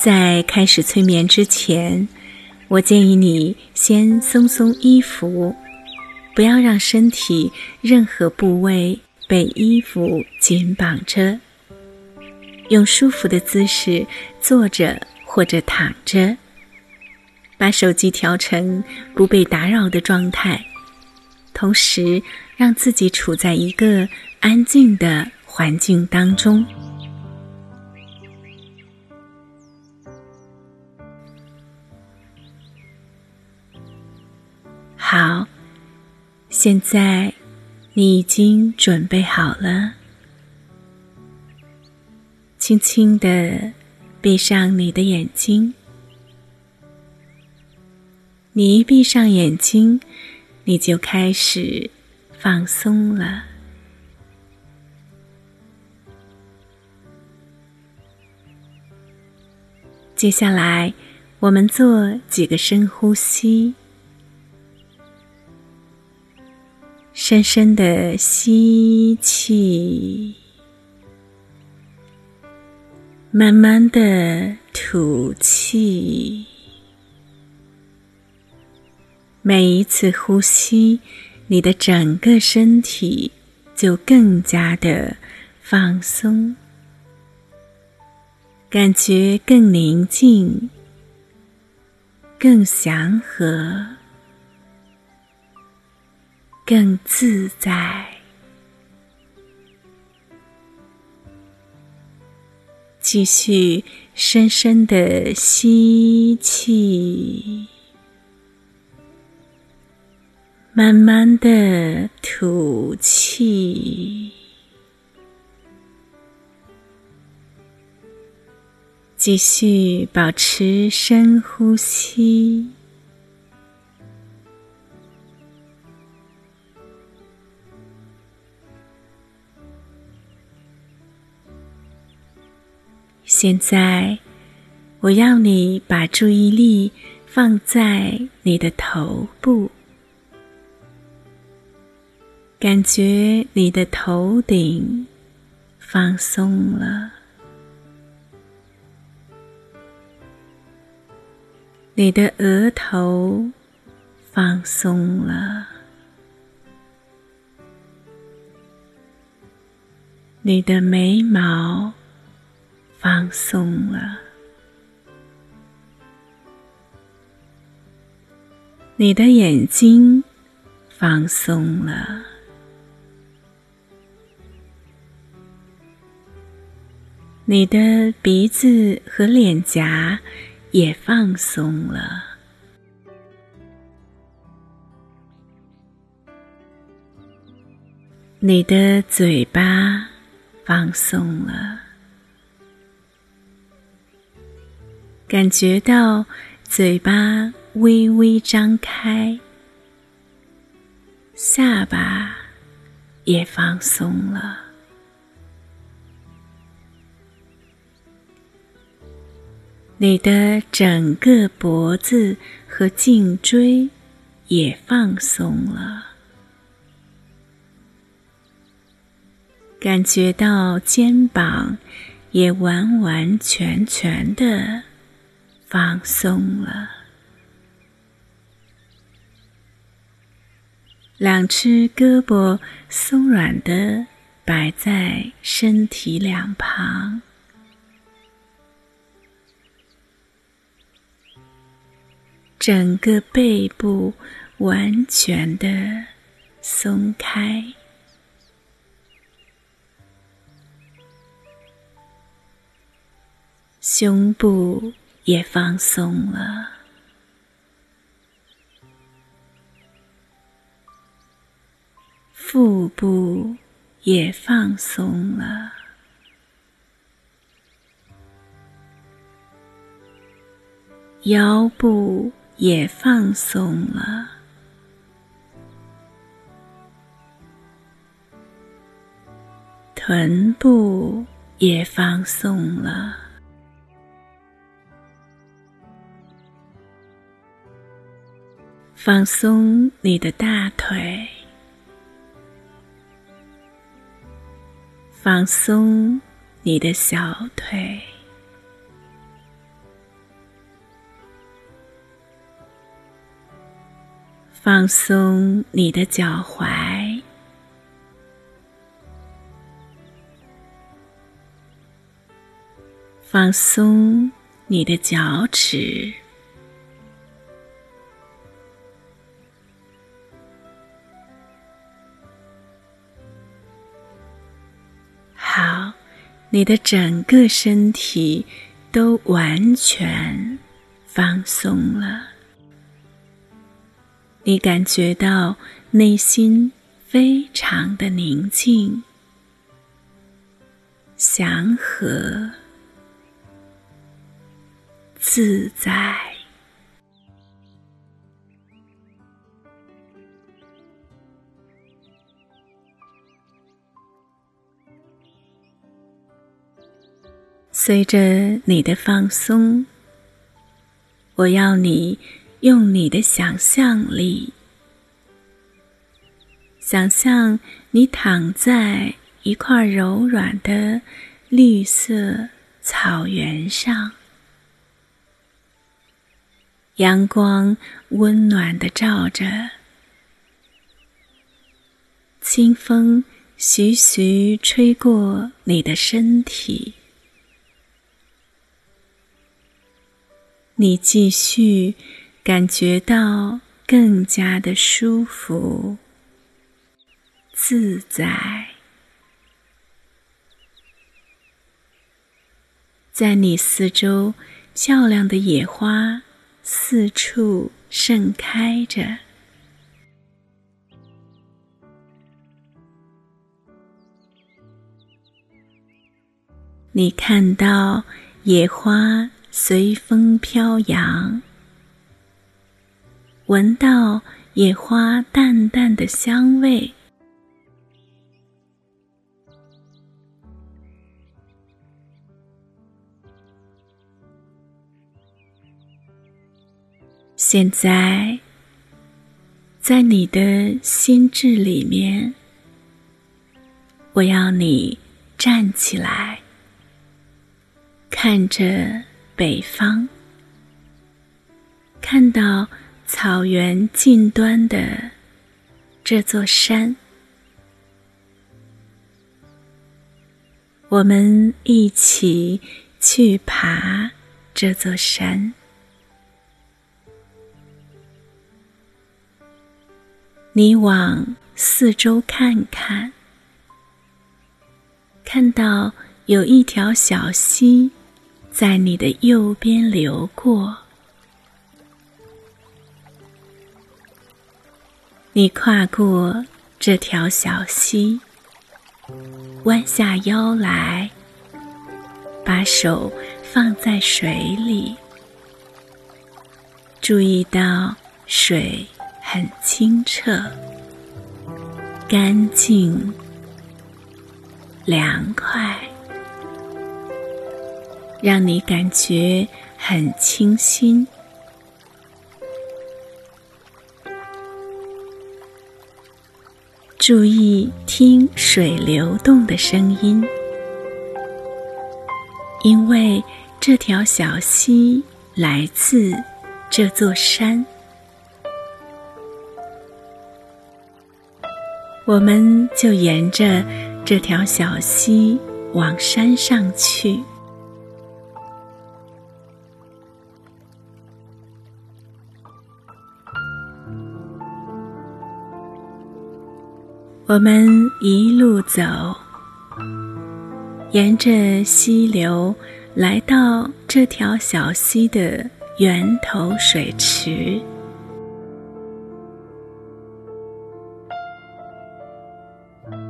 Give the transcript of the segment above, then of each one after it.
在开始催眠之前，我建议你先松松衣服，不要让身体任何部位被衣服紧绑着。用舒服的姿势坐着或者躺着，把手机调成不被打扰的状态，同时让自己处在一个安静的环境当中。好，现在你已经准备好了，轻轻的闭上你的眼睛。你一闭上眼睛，你就开始放松了。接下来，我们做几个深呼吸。深深的吸气，慢慢的吐气。每一次呼吸，你的整个身体就更加的放松，感觉更宁静，更祥和。更自在。继续深深的吸气，慢慢的吐气。继续保持深呼吸。现在，我要你把注意力放在你的头部，感觉你的头顶放松了，你的额头放松了，你的眉毛。放松了，你的眼睛放松了，你的鼻子和脸颊也放松了，你的嘴巴放松了。感觉到嘴巴微微张开，下巴也放松了，你的整个脖子和颈椎也放松了，感觉到肩膀也完完全全的。放松了，两只胳膊松软的摆在身体两旁，整个背部完全的松开，胸部。也放松了，腹部也放松了，腰部也放松了，臀部也放松了。放松你的大腿，放松你的小腿，放松你的脚踝，放松你的脚趾。好你的整个身体都完全放松了，你感觉到内心非常的宁静、祥和、自在。随着你的放松，我要你用你的想象力，想象你躺在一块柔软的绿色草原上，阳光温暖的照着，清风徐徐吹过你的身体。你继续感觉到更加的舒服、自在，在你四周，漂亮的野花四处盛开着。你看到野花。随风飘扬，闻到野花淡淡的香味。现在，在你的心智里面，我要你站起来，看着。北方，看到草原近端的这座山，我们一起去爬这座山。你往四周看看，看到有一条小溪。在你的右边流过，你跨过这条小溪，弯下腰来，把手放在水里，注意到水很清澈、干净、凉快。让你感觉很清新。注意听水流动的声音，因为这条小溪来自这座山。我们就沿着这条小溪往山上去。我们一路走，沿着溪流来到这条小溪的源头水池。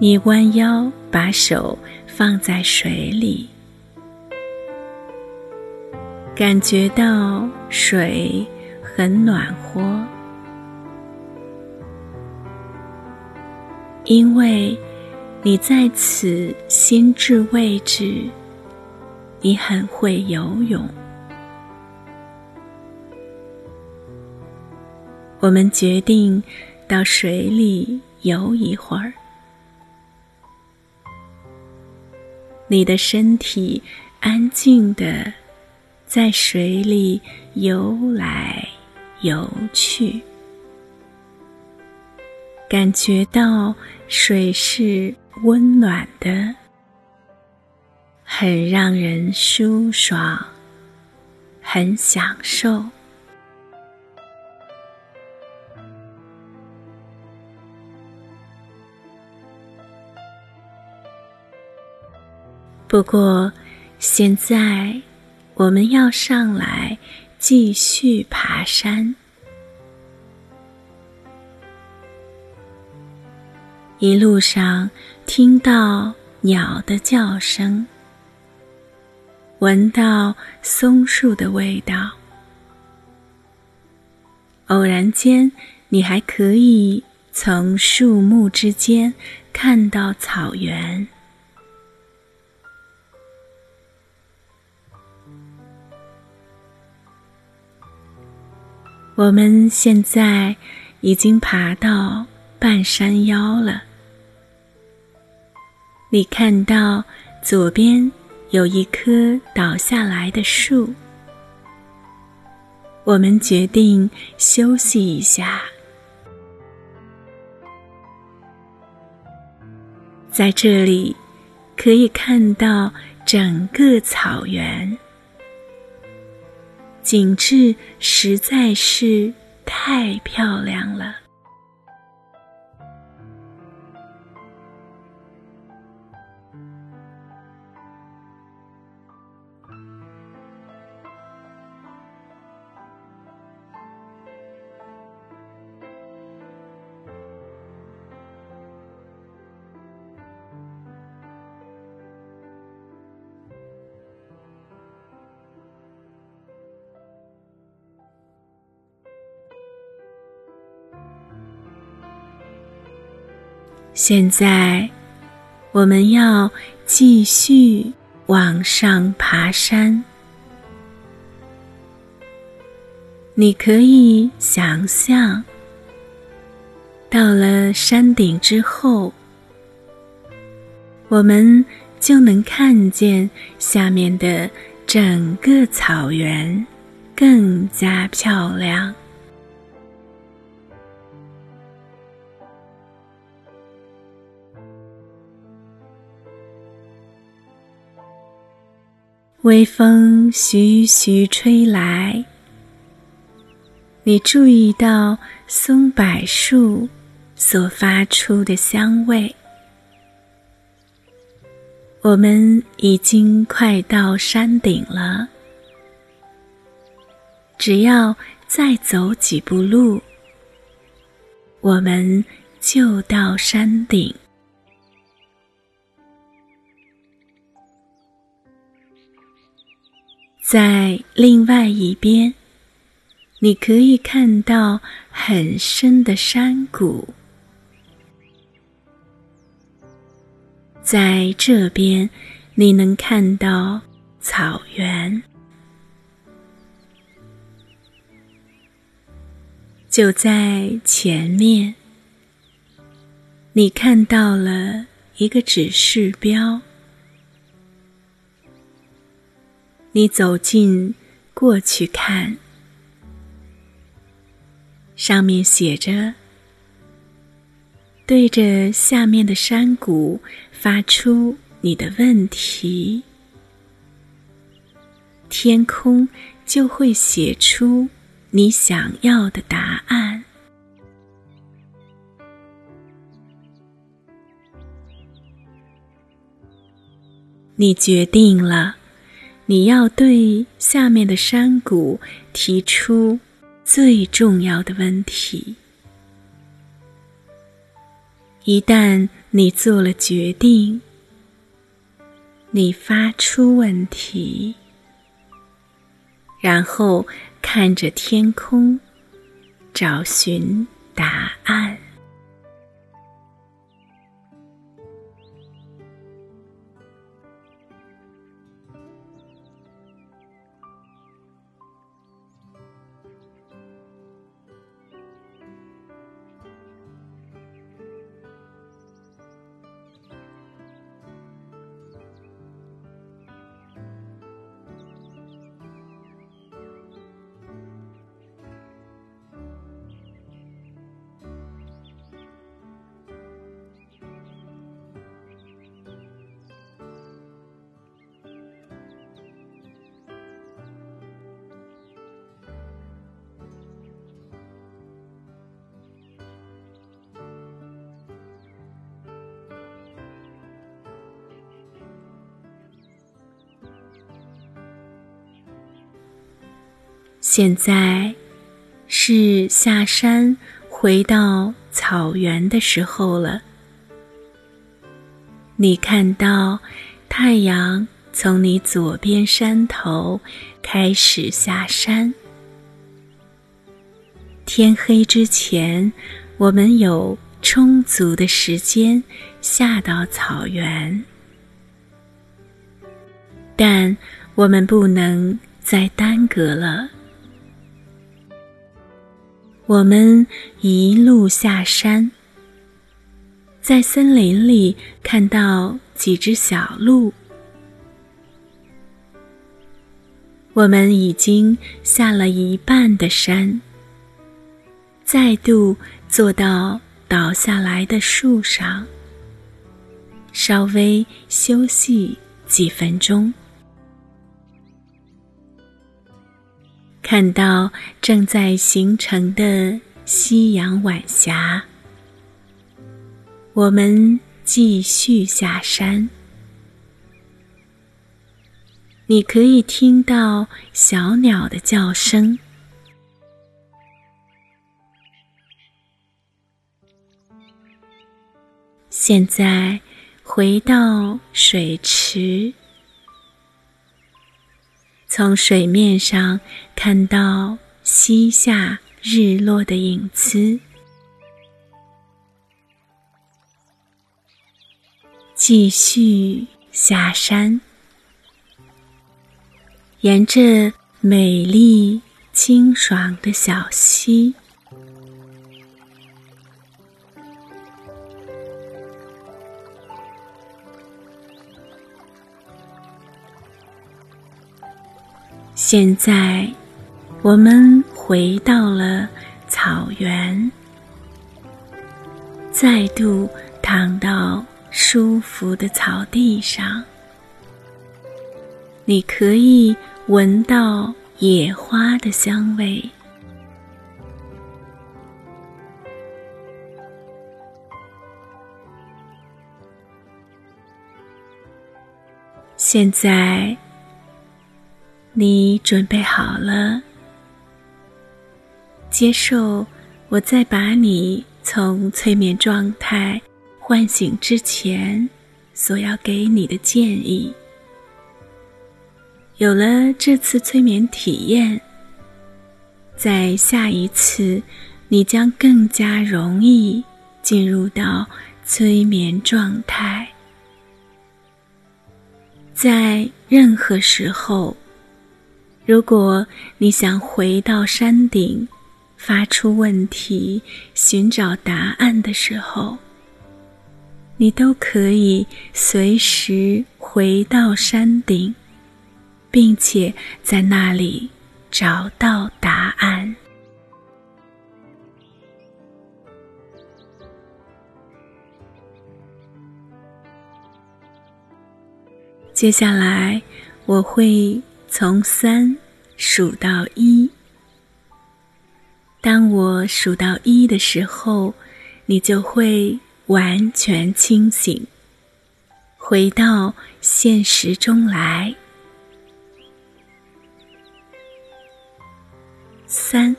你弯腰，把手放在水里，感觉到水很暖和。因为你在此心智位置，你很会游泳。我们决定到水里游一会儿。你的身体安静的在水里游来游去，感觉到水是温暖的，很让人舒爽，很享受。不过，现在我们要上来继续爬山。一路上听到鸟的叫声，闻到松树的味道，偶然间，你还可以从树木之间看到草原。我们现在已经爬到半山腰了。你看到左边有一棵倒下来的树，我们决定休息一下。在这里可以看到整个草原。景致实在是太漂亮了。现在，我们要继续往上爬山。你可以想象，到了山顶之后，我们就能看见下面的整个草原更加漂亮。微风徐徐吹来，你注意到松柏树所发出的香味。我们已经快到山顶了，只要再走几步路，我们就到山顶。在另外一边，你可以看到很深的山谷。在这边，你能看到草原。就在前面，你看到了一个指示标。你走近过去看，上面写着：“对着下面的山谷发出你的问题，天空就会写出你想要的答案。”你决定了。你要对下面的山谷提出最重要的问题。一旦你做了决定，你发出问题，然后看着天空，找寻答案。现在是下山回到草原的时候了。你看到太阳从你左边山头开始下山。天黑之前，我们有充足的时间下到草原，但我们不能再耽搁了。我们一路下山，在森林里看到几只小鹿。我们已经下了一半的山。再度坐到倒下来的树上，稍微休息几分钟。看到正在形成的夕阳晚霞，我们继续下山。你可以听到小鸟的叫声。现在回到水池，从水面上看到西下日落的影子，继续下山，沿着美丽清爽的小溪。现在，我们回到了草原，再度躺到舒服的草地上。你可以闻到野花的香味。现在。你准备好了，接受我在把你从催眠状态唤醒之前所要给你的建议。有了这次催眠体验，在下一次，你将更加容易进入到催眠状态。在任何时候。如果你想回到山顶，发出问题，寻找答案的时候，你都可以随时回到山顶，并且在那里找到答案。接下来，我会。从三数到一，当我数到一的时候，你就会完全清醒，回到现实中来。三，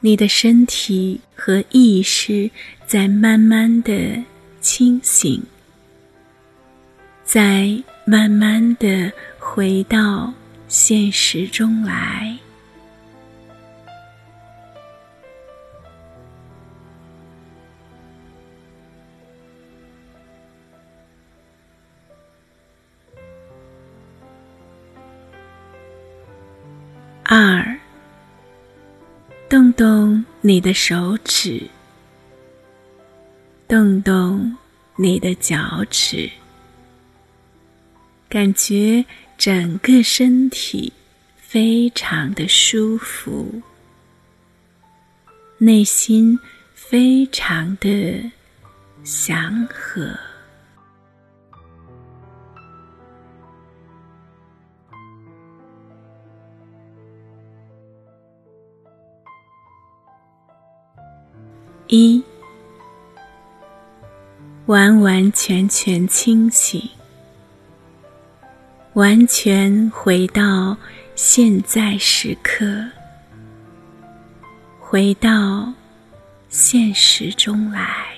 你的身体和意识在慢慢的清醒，在慢慢的。回到现实中来。二，动动你的手指，动动你的脚趾，感觉。整个身体非常的舒服，内心非常的祥和。一，完完全全清醒。完全回到现在时刻，回到现实中来。